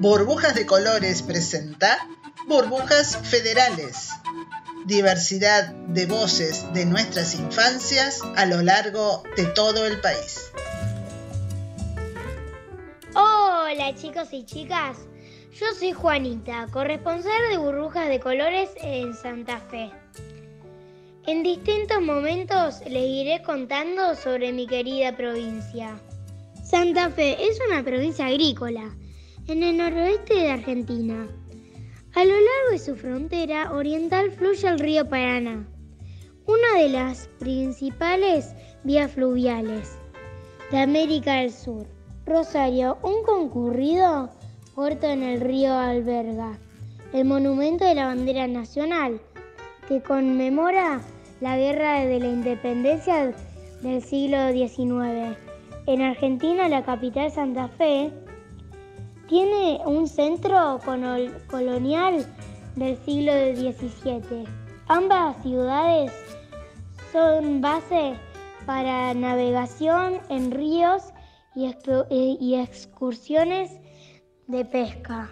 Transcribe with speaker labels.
Speaker 1: Burbujas de Colores presenta Burbujas Federales. Diversidad de voces de nuestras infancias a lo largo de todo el país.
Speaker 2: Hola chicos y chicas, yo soy Juanita, corresponsal de Burbujas de Colores en Santa Fe. En distintos momentos les iré contando sobre mi querida provincia. Santa Fe es una provincia agrícola en el noroeste de Argentina. A lo largo de su frontera oriental fluye el río Paraná, una de las principales vías fluviales de América del Sur. Rosario, un concurrido puerto en el río alberga el monumento de la bandera nacional que conmemora la guerra de la independencia del siglo XIX. En Argentina, la capital Santa Fe tiene un centro colonial del siglo XVII. Ambas ciudades son base para navegación en ríos y, excursiones de pesca.